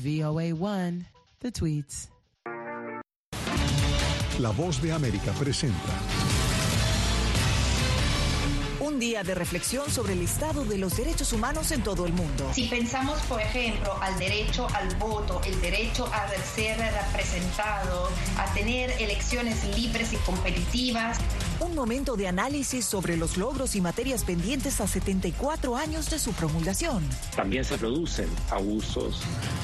VOA1, the tweets. La voz de América presenta. Un día de reflexión sobre el estado de los derechos humanos en todo el mundo. Si pensamos, por ejemplo, al derecho al voto, el derecho a ser representado, a tener elecciones libres y competitivas. Un momento de análisis sobre los logros y materias pendientes a 74 años de su promulgación. También se producen abusos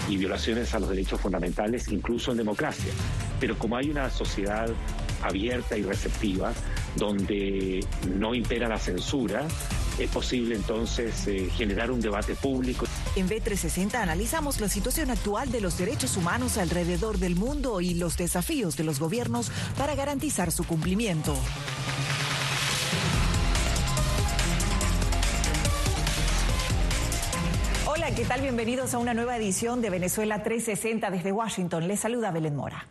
y violaciones a los derechos fundamentales, incluso en democracia. Pero como hay una sociedad abierta y receptiva, donde no impera la censura, es posible entonces eh, generar un debate público. En B360 analizamos la situación actual de los derechos humanos alrededor del mundo y los desafíos de los gobiernos para garantizar su cumplimiento. ¿Qué tal? Bienvenidos a una nueva edición de Venezuela 360 desde Washington. Les saluda Belén Mora.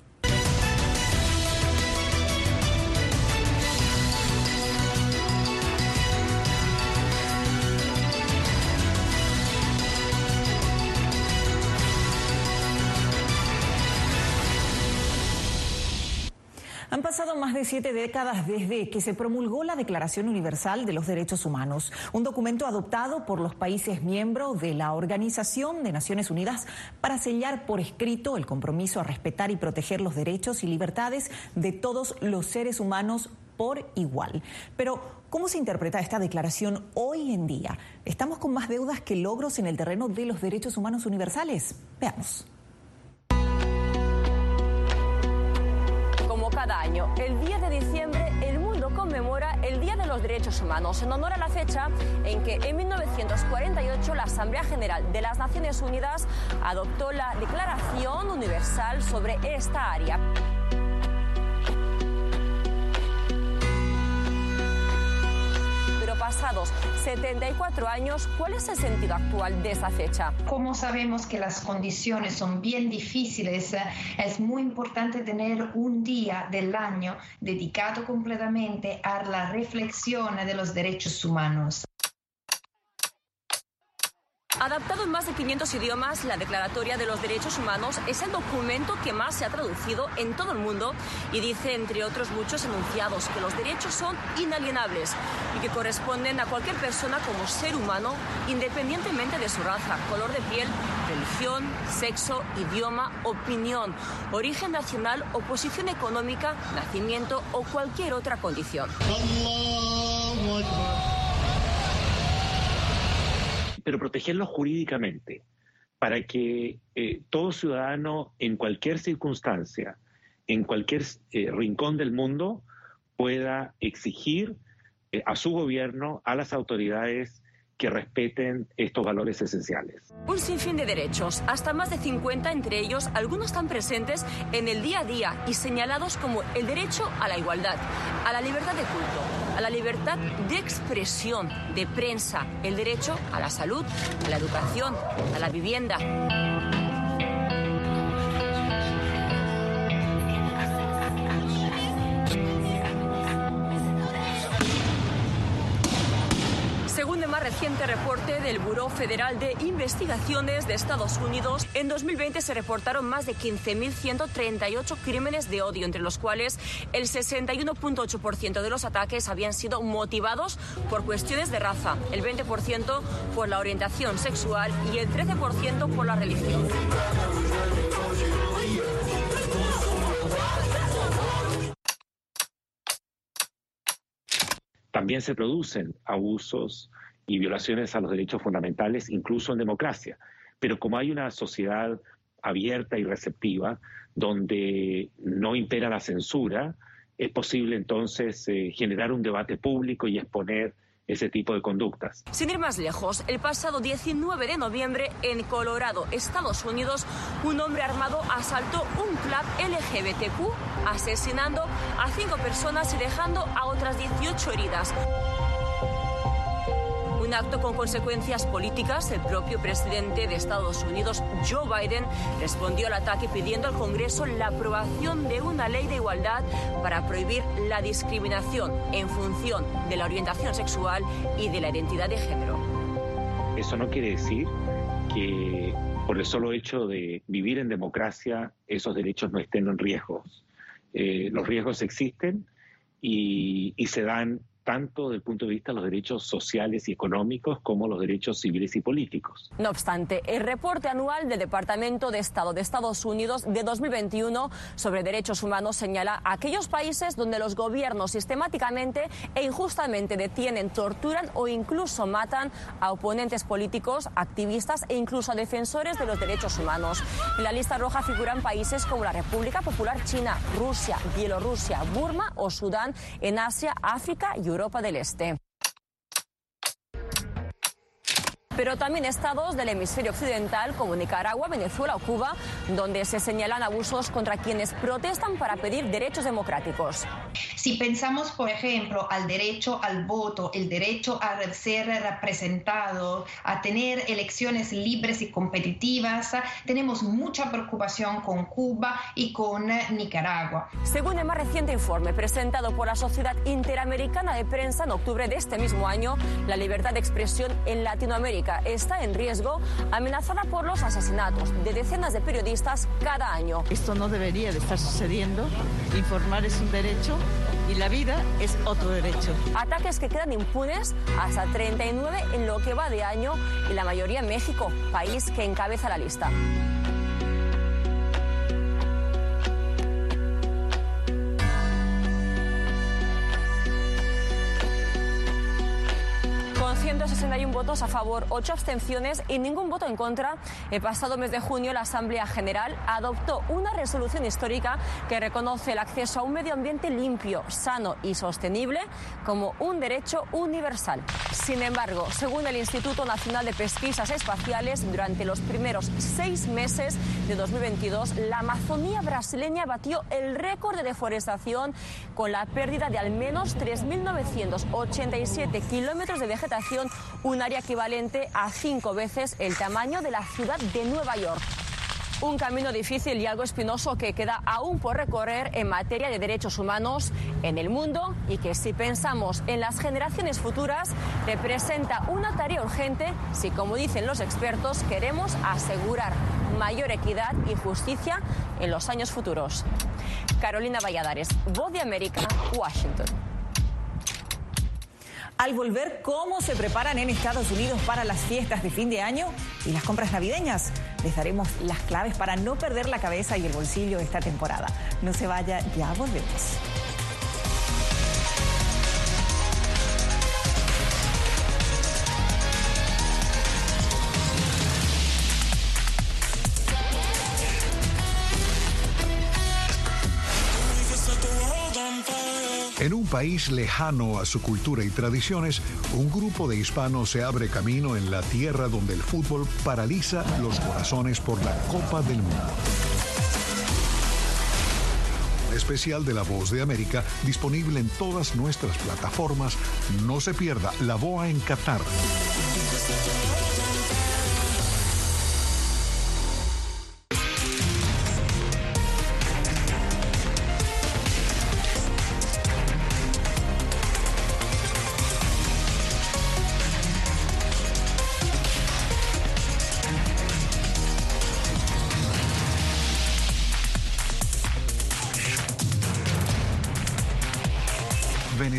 Pasado más de siete décadas desde que se promulgó la Declaración Universal de los Derechos Humanos, un documento adoptado por los países miembros de la Organización de Naciones Unidas para sellar por escrito el compromiso a respetar y proteger los derechos y libertades de todos los seres humanos por igual. Pero, ¿cómo se interpreta esta declaración hoy en día? ¿Estamos con más deudas que logros en el terreno de los derechos humanos universales? Veamos. Cada año, el 10 de diciembre el mundo conmemora el Día de los Derechos Humanos en honor a la fecha en que en 1948 la Asamblea General de las Naciones Unidas adoptó la Declaración Universal sobre esta área. Pasados 74 años, ¿cuál es el sentido actual de esa fecha? Como sabemos que las condiciones son bien difíciles, es muy importante tener un día del año dedicado completamente a la reflexión de los derechos humanos. Adaptado en más de 500 idiomas, la Declaratoria de los Derechos Humanos es el documento que más se ha traducido en todo el mundo y dice, entre otros muchos enunciados, que los derechos son inalienables y que corresponden a cualquier persona como ser humano, independientemente de su raza, color de piel, religión, sexo, idioma, opinión, origen nacional o posición económica, nacimiento o cualquier otra condición. Pero protegerlo jurídicamente para que eh, todo ciudadano en cualquier circunstancia, en cualquier eh, rincón del mundo, pueda exigir eh, a su gobierno, a las autoridades, que respeten estos valores esenciales. Un sinfín de derechos, hasta más de 50 entre ellos, algunos están presentes en el día a día y señalados como el derecho a la igualdad, a la libertad de culto, a la libertad de expresión, de prensa, el derecho a la salud, a la educación, a la vivienda. Reciente reporte del Buró Federal de Investigaciones de Estados Unidos, en 2020 se reportaron más de 15.138 crímenes de odio, entre los cuales el 61.8% de los ataques habían sido motivados por cuestiones de raza, el 20% por la orientación sexual y el 13% por la religión. También se producen abusos y violaciones a los derechos fundamentales, incluso en democracia. Pero como hay una sociedad abierta y receptiva, donde no impera la censura, es posible entonces eh, generar un debate público y exponer ese tipo de conductas. Sin ir más lejos, el pasado 19 de noviembre en Colorado, Estados Unidos, un hombre armado asaltó un club LGBTQ, asesinando a cinco personas y dejando a otras 18 heridas. Un acto con consecuencias políticas, el propio presidente de Estados Unidos, Joe Biden, respondió al ataque pidiendo al Congreso la aprobación de una ley de igualdad para prohibir la discriminación en función de la orientación sexual y de la identidad de género. Eso no quiere decir que por el solo hecho de vivir en democracia, esos derechos no estén en riesgo. Eh, los riesgos existen y, y se dan tanto desde el punto de vista de los derechos sociales y económicos como los derechos civiles y políticos. No obstante, el reporte anual del Departamento de Estado de Estados Unidos de 2021 sobre derechos humanos señala aquellos países donde los gobiernos sistemáticamente e injustamente detienen, torturan o incluso matan a oponentes políticos, activistas e incluso a defensores de los derechos humanos. En la lista roja figuran países como la República Popular China, Rusia, Bielorrusia, Burma o Sudán en Asia, África y Europa del Este pero también estados del hemisferio occidental como Nicaragua, Venezuela o Cuba, donde se señalan abusos contra quienes protestan para pedir derechos democráticos. Si pensamos, por ejemplo, al derecho al voto, el derecho a ser representado, a tener elecciones libres y competitivas, tenemos mucha preocupación con Cuba y con Nicaragua. Según el más reciente informe presentado por la Sociedad Interamericana de Prensa en octubre de este mismo año, la libertad de expresión en Latinoamérica está en riesgo, amenazada por los asesinatos de decenas de periodistas cada año. Esto no debería de estar sucediendo. Informar es un derecho y la vida es otro derecho. Ataques que quedan impunes hasta 39 en lo que va de año y la mayoría en México, país que encabeza la lista. 161 votos a favor, 8 abstenciones y ningún voto en contra, el pasado mes de junio la Asamblea General adoptó una resolución histórica que reconoce el acceso a un medio ambiente limpio, sano y sostenible como un derecho universal. Sin embargo, según el Instituto Nacional de Pesquisas Espaciales, durante los primeros seis meses de 2022, la Amazonía brasileña batió el récord de deforestación con la pérdida de al menos 3.987 kilómetros de vegetación un área equivalente a cinco veces el tamaño de la ciudad de Nueva York. Un camino difícil y algo espinoso que queda aún por recorrer en materia de derechos humanos en el mundo y que si pensamos en las generaciones futuras representa una tarea urgente si, como dicen los expertos, queremos asegurar mayor equidad y justicia en los años futuros. Carolina Valladares, Voz de América, Washington al volver cómo se preparan en Estados Unidos para las fiestas de fin de año y las compras navideñas. Les daremos las claves para no perder la cabeza y el bolsillo esta temporada. No se vaya, ya volvemos. En un país lejano a su cultura y tradiciones, un grupo de hispanos se abre camino en la tierra donde el fútbol paraliza los corazones por la Copa del Mundo. especial de La Voz de América disponible en todas nuestras plataformas. No se pierda La Boa en Qatar.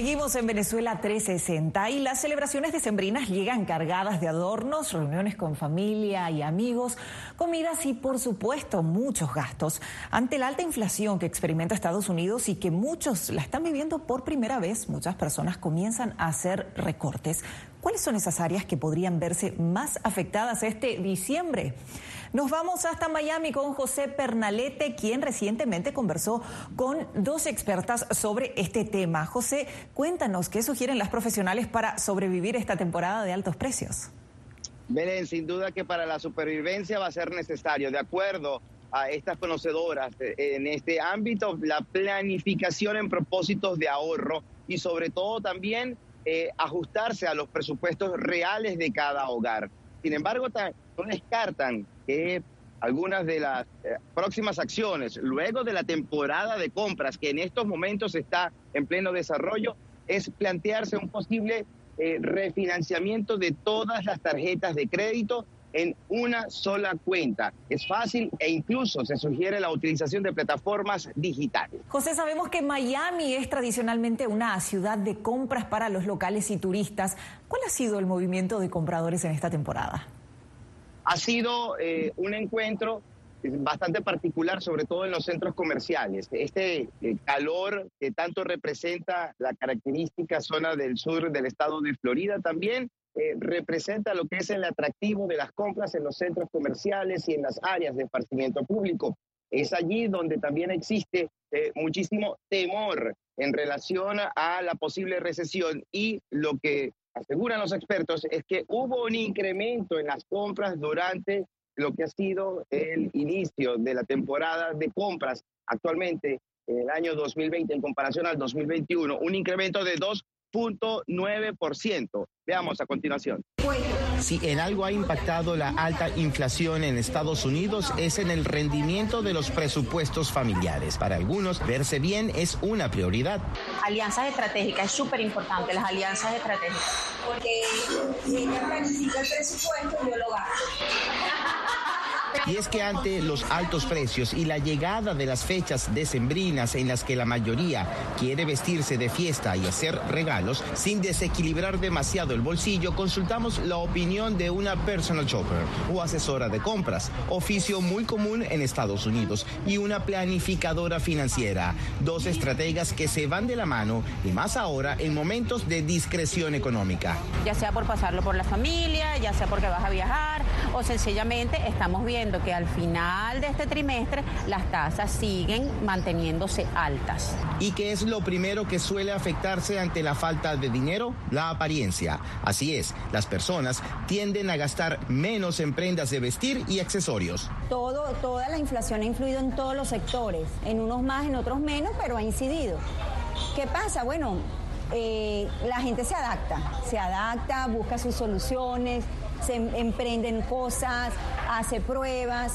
Seguimos en Venezuela 360 y las celebraciones decembrinas llegan cargadas de adornos, reuniones con familia y amigos, comidas y por supuesto muchos gastos. Ante la alta inflación que experimenta Estados Unidos y que muchos la están viviendo por primera vez, muchas personas comienzan a hacer recortes. ¿Cuáles son esas áreas que podrían verse más afectadas este diciembre? Nos vamos hasta Miami con José Pernalete, quien recientemente conversó con dos expertas sobre este tema. José, cuéntanos qué sugieren las profesionales para sobrevivir esta temporada de altos precios. Belén, sin duda que para la supervivencia va a ser necesario, de acuerdo a estas conocedoras eh, en este ámbito, la planificación en propósitos de ahorro y sobre todo también eh, ajustarse a los presupuestos reales de cada hogar. Sin embargo, no descartan que algunas de las eh, próximas acciones, luego de la temporada de compras que en estos momentos está en pleno desarrollo, es plantearse un posible eh, refinanciamiento de todas las tarjetas de crédito en una sola cuenta. Es fácil e incluso se sugiere la utilización de plataformas digitales. José, sabemos que Miami es tradicionalmente una ciudad de compras para los locales y turistas. ¿Cuál ha sido el movimiento de compradores en esta temporada? Ha sido eh, un encuentro bastante particular, sobre todo en los centros comerciales. Este eh, calor que tanto representa la característica zona del sur del estado de Florida también eh, representa lo que es el atractivo de las compras en los centros comerciales y en las áreas de esparcimiento público. Es allí donde también existe muchísimo temor en relación a la posible recesión y lo que aseguran los expertos, es que hubo un incremento en las compras durante lo que ha sido el inicio de la temporada de compras actualmente en el año 2020 en comparación al 2021, un incremento de 2.9%. Veamos a continuación. Si en algo ha impactado la alta inflación en Estados Unidos es en el rendimiento de los presupuestos familiares. Para algunos, verse bien es una prioridad. Alianzas estratégicas, es súper importante las alianzas estratégicas. Porque ella planifica el presupuesto yo lo gasto. Y es que ante los altos precios y la llegada de las fechas decembrinas en las que la mayoría quiere vestirse de fiesta y hacer regalos sin desequilibrar demasiado el bolsillo, consultamos la opinión de una personal shopper o asesora de compras, oficio muy común en Estados Unidos, y una planificadora financiera, dos estrategas que se van de la mano y más ahora en momentos de discreción económica. Ya sea por pasarlo por la familia, ya sea porque vas a viajar o sencillamente estamos viendo que al final de este trimestre las tasas siguen manteniéndose altas. ¿Y qué es lo primero que suele afectarse ante la falta de dinero? La apariencia. Así es, las personas tienden a gastar menos en prendas de vestir y accesorios. Todo, toda la inflación ha influido en todos los sectores, en unos más, en otros menos, pero ha incidido. ¿Qué pasa? Bueno, eh, la gente se adapta, se adapta, busca sus soluciones, se emprenden cosas, hace pruebas.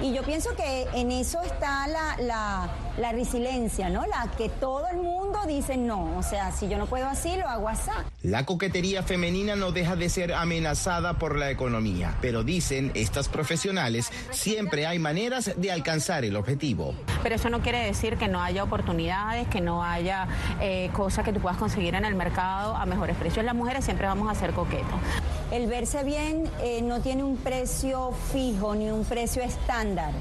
Y yo pienso que en eso está la, la, la, resiliencia, ¿no? La que todo el mundo dice no. O sea, si yo no puedo así, lo hago así. La coquetería femenina no deja de ser amenazada por la economía, pero dicen estas profesionales, siempre hay maneras de alcanzar el objetivo. Pero eso no quiere decir que no haya oportunidades, que no haya eh, cosas que tú puedas conseguir en el mercado a mejores precios. Las mujeres siempre vamos a ser coquetos. El verse bien eh, no tiene un precio fijo ni un precio estándar.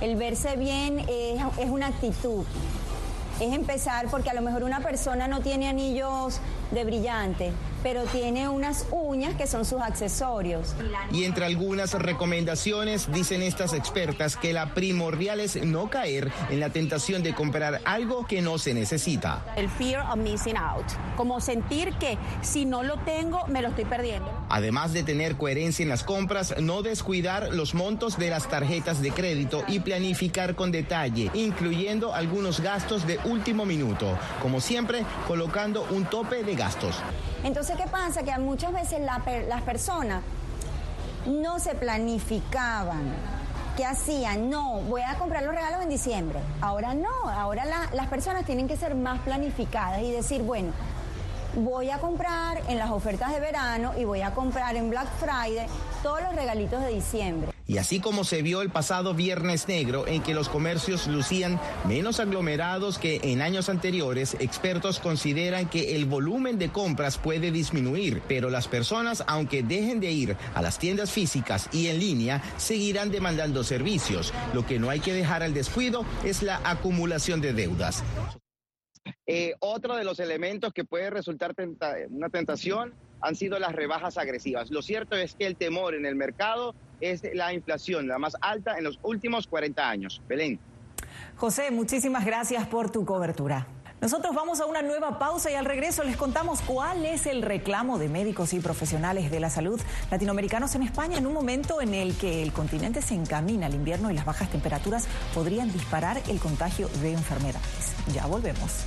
El verse bien es, una actitud. Es empezar porque a lo mejor una persona no tiene anillos de brillante, pero tiene unas uñas que son sus accesorios. Y entre algunas recomendaciones dicen estas expertas que la primordial es no caer en la tentación de comprar algo que no se necesita. El fear of missing out, como sentir que si no lo tengo me lo estoy perdiendo. Además de tener coherencia en las compras, no descuidar los montos de las tarjetas de crédito y planificar con detalle, incluyendo algunos gastos de último minuto, como siempre colocando un tope de gastos. Entonces, ¿qué pasa? Que muchas veces las personas no se planificaban. ¿Qué hacían? No, voy a comprar los regalos en diciembre. Ahora no, ahora las personas tienen que ser más planificadas y decir, bueno, voy a comprar en las ofertas de verano y voy a comprar en Black Friday todos los regalitos de diciembre. Y así como se vio el pasado viernes negro en que los comercios lucían menos aglomerados que en años anteriores, expertos consideran que el volumen de compras puede disminuir, pero las personas, aunque dejen de ir a las tiendas físicas y en línea, seguirán demandando servicios. Lo que no hay que dejar al descuido es la acumulación de deudas. Eh, otro de los elementos que puede resultar una tentación han sido las rebajas agresivas. Lo cierto es que el temor en el mercado es la inflación, la más alta en los últimos 40 años. Belén. José, muchísimas gracias por tu cobertura. Nosotros vamos a una nueva pausa y al regreso les contamos cuál es el reclamo de médicos y profesionales de la salud latinoamericanos en España en un momento en el que el continente se encamina al invierno y las bajas temperaturas podrían disparar el contagio de enfermedades. Ya volvemos.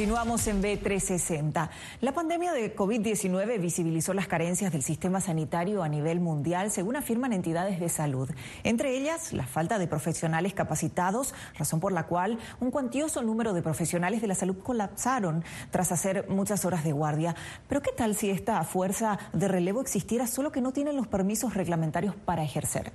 Continuamos en B360. La pandemia de COVID-19 visibilizó las carencias del sistema sanitario a nivel mundial, según afirman entidades de salud. Entre ellas, la falta de profesionales capacitados, razón por la cual un cuantioso número de profesionales de la salud colapsaron tras hacer muchas horas de guardia. Pero ¿qué tal si esta fuerza de relevo existiera solo que no tienen los permisos reglamentarios para ejercer?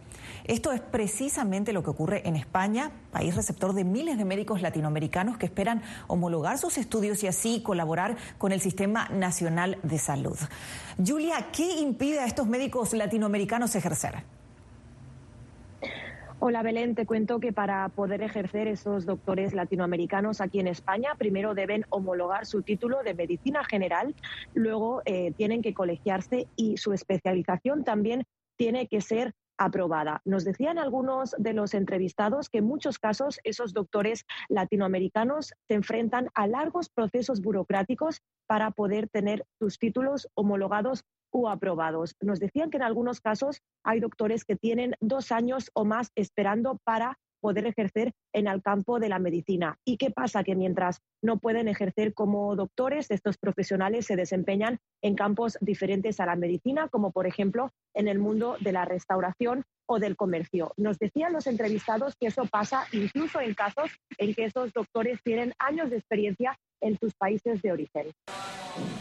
Esto es precisamente lo que ocurre en España, país receptor de miles de médicos latinoamericanos que esperan homologar sus estudios y así colaborar con el Sistema Nacional de Salud. Julia, ¿qué impide a estos médicos latinoamericanos ejercer? Hola Belén, te cuento que para poder ejercer esos doctores latinoamericanos aquí en España, primero deben homologar su título de medicina general, luego eh, tienen que colegiarse y su especialización también tiene que ser aprobada. Nos decían algunos de los entrevistados que en muchos casos esos doctores latinoamericanos se enfrentan a largos procesos burocráticos para poder tener sus títulos homologados o aprobados. Nos decían que en algunos casos hay doctores que tienen dos años o más esperando para poder ejercer en el campo de la medicina. ¿Y qué pasa? Que mientras no pueden ejercer como doctores, estos profesionales se desempeñan en campos diferentes a la medicina, como por ejemplo en el mundo de la restauración o del comercio. Nos decían los entrevistados que eso pasa incluso en casos en que esos doctores tienen años de experiencia en sus países de origen.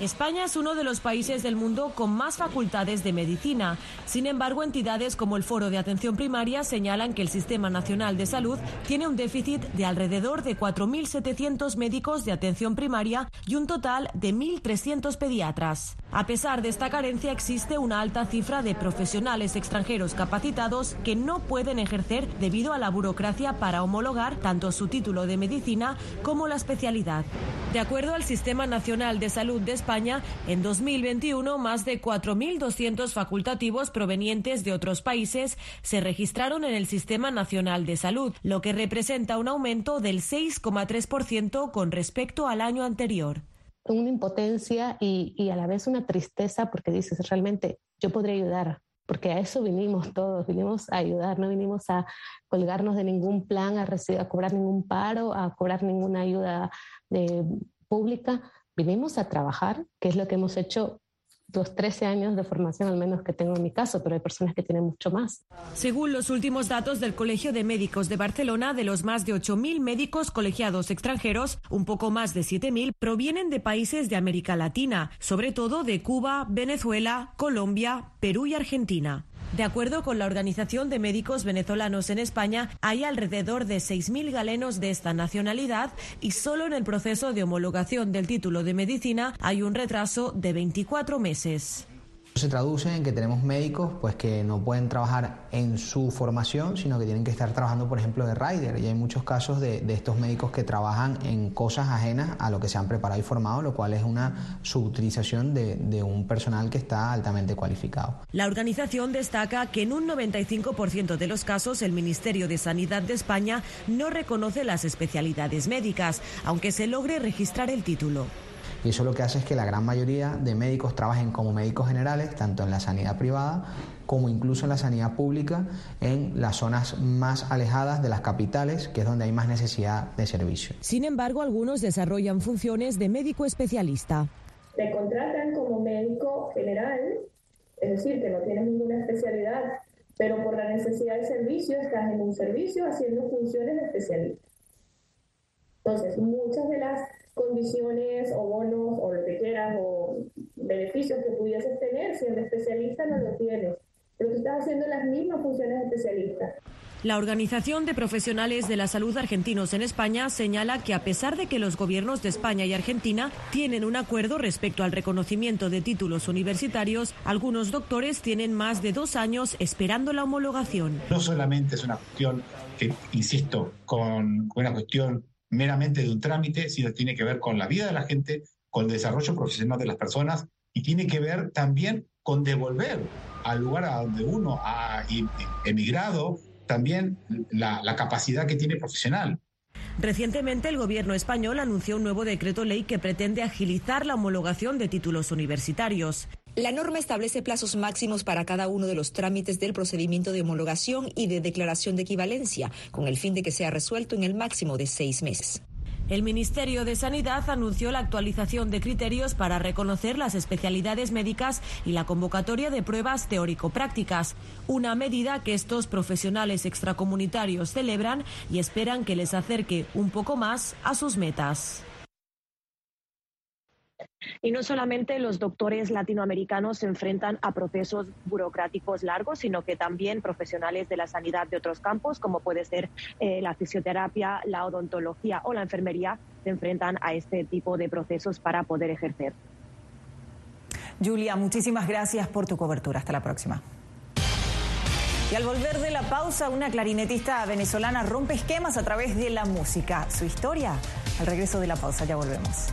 España es uno de los países del mundo con más facultades de medicina. Sin embargo, entidades como el Foro de Atención Primaria señalan que el Sistema Nacional de Salud tiene un déficit de alrededor de 4.700 médicos de atención primaria y un total de 1.300 pediatras. A pesar de esta carencia, existe una alta cifra de profesionales extranjeros capacitados que no pueden ejercer debido a la burocracia para homologar tanto su título de medicina como la especialidad. De acuerdo al Sistema Nacional de Salud de España, en 2021 más de 4.200 facultativos provenientes de otros países se registraron en el Sistema Nacional de Salud, lo que representa un aumento del 6,3% con respecto al año anterior. Una impotencia y, y, a la vez una tristeza porque dices, realmente yo podría ayudar, porque a eso vinimos todos, vinimos a ayudar, no vinimos a colgarnos de ningún plan, a, recibir, a cobrar ningún paro, a cobrar ninguna ayuda de, pública, vinimos a trabajar, que es lo que hemos hecho los 13 años de formación al menos que tengo en mi caso, pero hay personas que tienen mucho más. Según los últimos datos del Colegio de Médicos de Barcelona, de los más de 8.000 médicos colegiados extranjeros, un poco más de 7.000 provienen de países de América Latina, sobre todo de Cuba, Venezuela, Colombia, Perú y Argentina. De acuerdo con la Organización de Médicos Venezolanos en España, hay alrededor de 6.000 galenos de esta nacionalidad y solo en el proceso de homologación del título de medicina hay un retraso de 24 meses. Se traduce en que tenemos médicos pues, que no pueden trabajar en su formación, sino que tienen que estar trabajando, por ejemplo, de rider. Y hay muchos casos de, estos médicos que trabajan en cosas ajenas a lo que se han preparado y formado, lo cual es una subutilización de, de un personal que está altamente cualificado. La organización destaca que en un 95% de los casos el Ministerio de Sanidad de España no reconoce las especialidades médicas, aunque se logre registrar el título. Y eso lo que hace es que la gran mayoría de médicos trabajen como médicos generales, tanto en la sanidad privada como incluso en la sanidad pública, en las zonas más alejadas de las capitales, que es donde hay más necesidad de servicio. Sin embargo, algunos desarrollan funciones de médico especialista. Te contratan como médico general, es decir, que no tienes ninguna especialidad, pero por la necesidad de servicio estás en un servicio haciendo funciones de especialista. Entonces, muchas de las condiciones o bonos o lo que quieras o beneficios que pudieses tener siendo especialista no lo tienes. Pero tú estás haciendo las mismas funciones de especialista. La Organización de Profesionales de la Salud Argentinos en España señala que a pesar de que los gobiernos de España y Argentina tienen un acuerdo respecto al reconocimiento de títulos universitarios, algunos doctores tienen más de dos años esperando la homologación. No solamente es una cuestión que, insisto, con una cuestión meramente de un trámite, sino tiene que ver con la vida de la gente, con el desarrollo profesional de las personas y tiene que ver también con devolver al lugar a donde uno ha emigrado también la, la capacidad que tiene profesional. Recientemente el gobierno español anunció un nuevo decreto ley que pretende agilizar la homologación de títulos universitarios. La norma establece plazos máximos para cada uno de los trámites del procedimiento de homologación y de declaración de equivalencia, con el fin de que sea resuelto en el máximo de seis meses. El Ministerio de Sanidad anunció la actualización de criterios para reconocer las especialidades médicas y la convocatoria de pruebas teórico-prácticas, una medida que estos profesionales extracomunitarios celebran y esperan que les acerque un poco más a sus metas. Y no solamente los doctores latinoamericanos se enfrentan a procesos burocráticos largos, sino que también profesionales de la sanidad de otros campos, como puede ser eh, la fisioterapia, la odontología o la enfermería, se enfrentan a este tipo de procesos para poder ejercer. Julia, muchísimas gracias por tu cobertura. Hasta la próxima. Y al volver de la pausa, una clarinetista venezolana rompe esquemas a través de la música. Su historia, al regreso de la pausa, ya volvemos.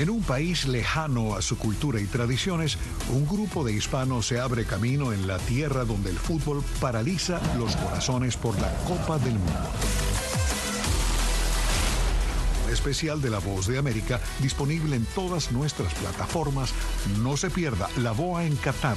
En un país lejano a su cultura y tradiciones, un grupo de hispanos se abre camino en la tierra donde el fútbol paraliza los corazones por la Copa del Mundo. especial de La Voz de América disponible en todas nuestras plataformas. No se pierda La Boa en Qatar.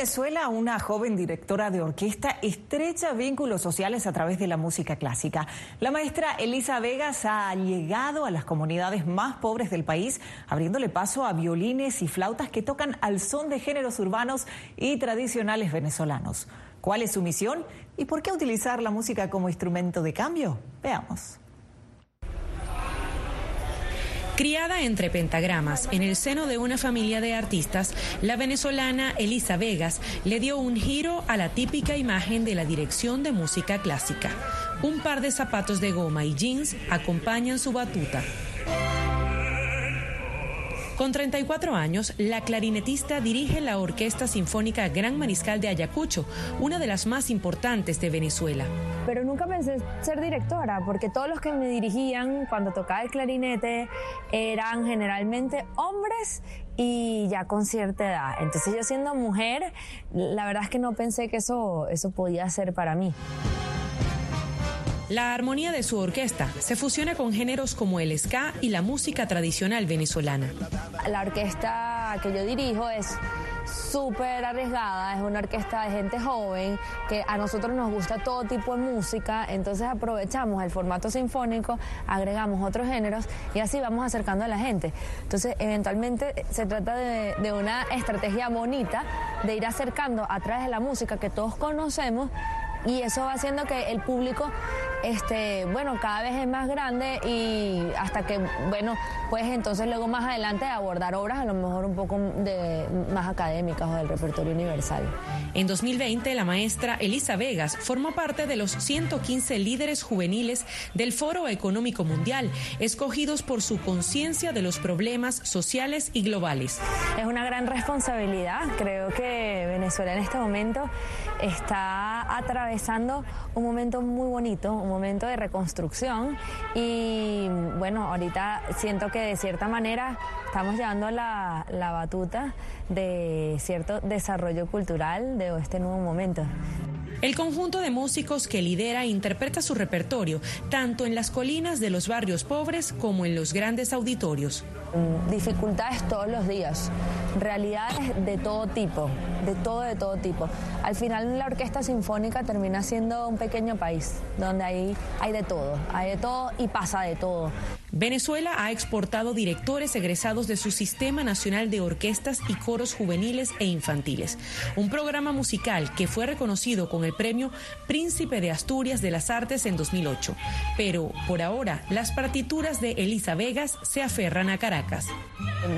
Venezuela, una joven directora de orquesta estrecha vínculos sociales a través de la música clásica. La maestra Elisa Vegas ha llegado a las comunidades más pobres del país, abriéndole paso a violines y flautas que tocan al son de géneros urbanos y tradicionales venezolanos. ¿Cuál es su misión y por qué utilizar la música como instrumento de cambio? Veamos. Criada entre pentagramas en el seno de una familia de artistas, la venezolana Elisa Vegas le dio un giro a la típica imagen de la dirección de música clásica. Un par de zapatos de goma y jeans acompañan su batuta. Con 34 años, la clarinetista dirige la Orquesta Sinfónica Gran Mariscal de Ayacucho, una de las más importantes de Venezuela. Pero nunca pensé ser directora, porque todos los que me dirigían cuando tocaba el clarinete eran generalmente hombres y ya con cierta edad. Entonces yo siendo mujer, la verdad es que no pensé que eso, eso podía ser para mí. La armonía de su orquesta se fusiona con géneros como el ska y la música tradicional venezolana. La orquesta que yo dirijo es súper arriesgada, es una orquesta de gente joven, que a nosotros nos gusta todo tipo de música, entonces aprovechamos el formato sinfónico, agregamos otros géneros y así vamos acercando a la gente. Entonces, eventualmente se trata de, una estrategia bonita de ir acercando a través de la música que todos conocemos y eso va haciendo que el público este bueno cada vez es más grande y hasta que bueno pues entonces luego más adelante abordar obras a lo mejor un poco de más académicas o del repertorio universal. En 2020 la maestra Elisa Vegas formó parte de los 115 líderes juveniles del Foro Económico Mundial, escogidos por su conciencia de los problemas sociales y globales. Es una gran responsabilidad, creo que Venezuela en este momento está atravesando un momento muy bonito, un momento de reconstrucción y bueno, ahorita siento que de cierta manera estamos llevando la, la batuta de cierto desarrollo cultural de este nuevo momento. El conjunto de músicos que lidera interpreta su repertorio tanto en las colinas de los barrios pobres como en los grandes auditorios. Dificultades todos los días, realidades de todo tipo, de todo, de todo tipo. Al final la orquesta sinfónica termina siendo un pequeño país donde hay, hay de todo, hay de todo y pasa de todo. Venezuela ha exportado directores egresados de su Sistema Nacional de Orquestas y Coros Juveniles e Infantiles, un programa musical que fue reconocido con el premio Príncipe de Asturias de las Artes en 2008. Pero por ahora, las partituras de Elisa Vegas se aferran a Caracas.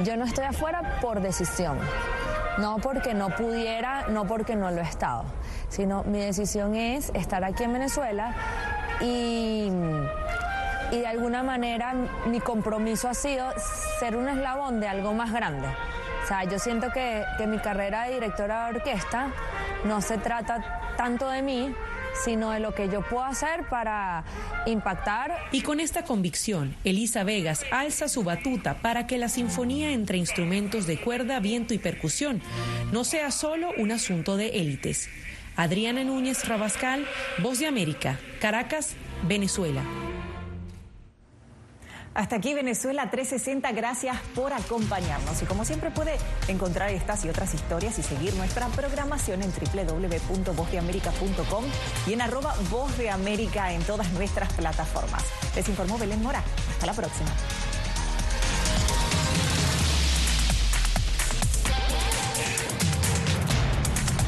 Yo no estoy afuera por decisión, no porque no pudiera, no porque no lo he estado, sino mi decisión es estar aquí en Venezuela y y de alguna manera mi compromiso ha sido ser un eslabón de algo más grande. O sea, yo siento que, que mi carrera de directora de orquesta no se trata tanto de mí, sino de lo que yo puedo hacer para impactar. Y con esta convicción, Elisa Vegas alza su batuta para que la sinfonía entre instrumentos de cuerda, viento y percusión no sea solo un asunto de élites. Adriana Núñez Rabascal, Voz de América, Caracas, Venezuela. Hasta aquí Venezuela 360, gracias por acompañarnos. Y como siempre puede encontrar estas y otras historias y seguir nuestra programación en www.vozdeamerica.com y en arroba Voz en todas nuestras plataformas. Les informó Belén Mora. Hasta la próxima.